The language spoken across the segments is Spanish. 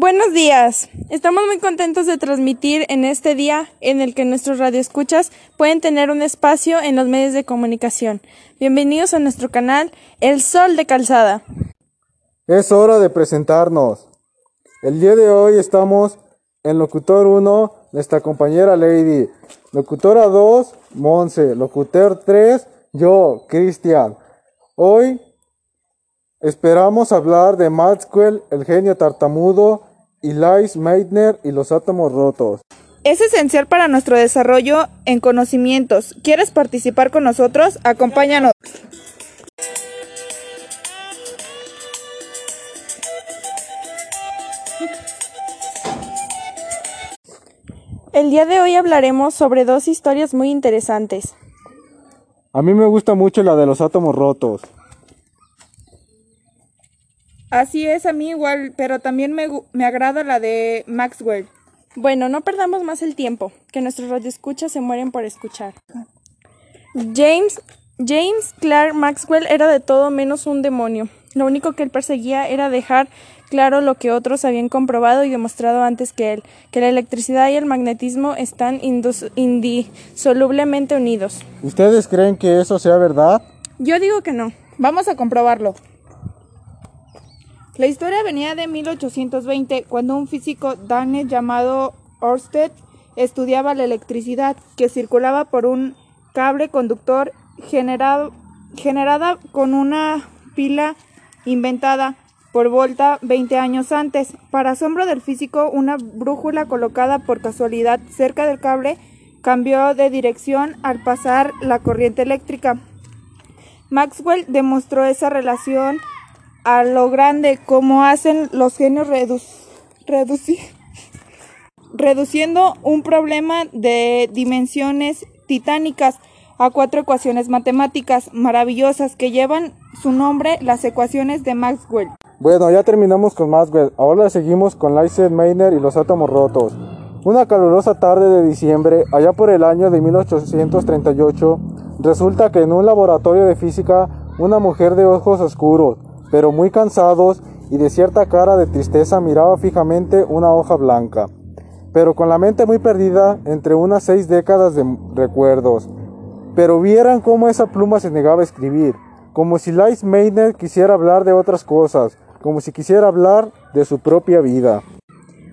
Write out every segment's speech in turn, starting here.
Buenos días. Estamos muy contentos de transmitir en este día en el que nuestros radioescuchas pueden tener un espacio en los medios de comunicación. Bienvenidos a nuestro canal El Sol de Calzada. Es hora de presentarnos. El día de hoy estamos en Locutor 1, nuestra compañera Lady. Locutora 2, Monse. Locutor 3, yo, Cristian. Hoy esperamos hablar de Maxwell, el genio tartamudo, y Lice Meitner y los átomos rotos. Es esencial para nuestro desarrollo en conocimientos. ¿Quieres participar con nosotros? Acompáñanos. El día de hoy hablaremos sobre dos historias muy interesantes. A mí me gusta mucho la de los átomos rotos. Así es, a mí igual, pero también me, me agrada la de Maxwell. Bueno, no perdamos más el tiempo, que nuestros radioescuchas se mueren por escuchar. James, James Clark Maxwell era de todo menos un demonio. Lo único que él perseguía era dejar claro lo que otros habían comprobado y demostrado antes que él, que la electricidad y el magnetismo están indisolublemente unidos. ¿Ustedes creen que eso sea verdad? Yo digo que no. Vamos a comprobarlo. La historia venía de 1820, cuando un físico danés llamado Ørsted estudiaba la electricidad que circulaba por un cable conductor generado, generada con una pila inventada por Volta 20 años antes. Para asombro del físico, una brújula colocada por casualidad cerca del cable cambió de dirección al pasar la corriente eléctrica. Maxwell demostró esa relación a lo grande como hacen los genios reduciendo un problema de dimensiones titánicas a cuatro ecuaciones matemáticas maravillosas que llevan su nombre las ecuaciones de Maxwell. Bueno, ya terminamos con Maxwell. Ahora seguimos con Lise Meitner y los átomos rotos. Una calurosa tarde de diciembre, allá por el año de 1838, resulta que en un laboratorio de física, una mujer de ojos oscuros, pero muy cansados y de cierta cara de tristeza miraba fijamente una hoja blanca, pero con la mente muy perdida entre unas seis décadas de recuerdos. Pero vieran cómo esa pluma se negaba a escribir, como si Lice Meitner quisiera hablar de otras cosas, como si quisiera hablar de su propia vida.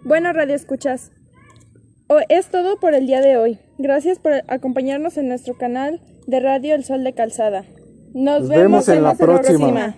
Bueno, Radio Escuchas, es todo por el día de hoy. Gracias por acompañarnos en nuestro canal de Radio El Sol de Calzada. Nos, vemos, en, la próxima.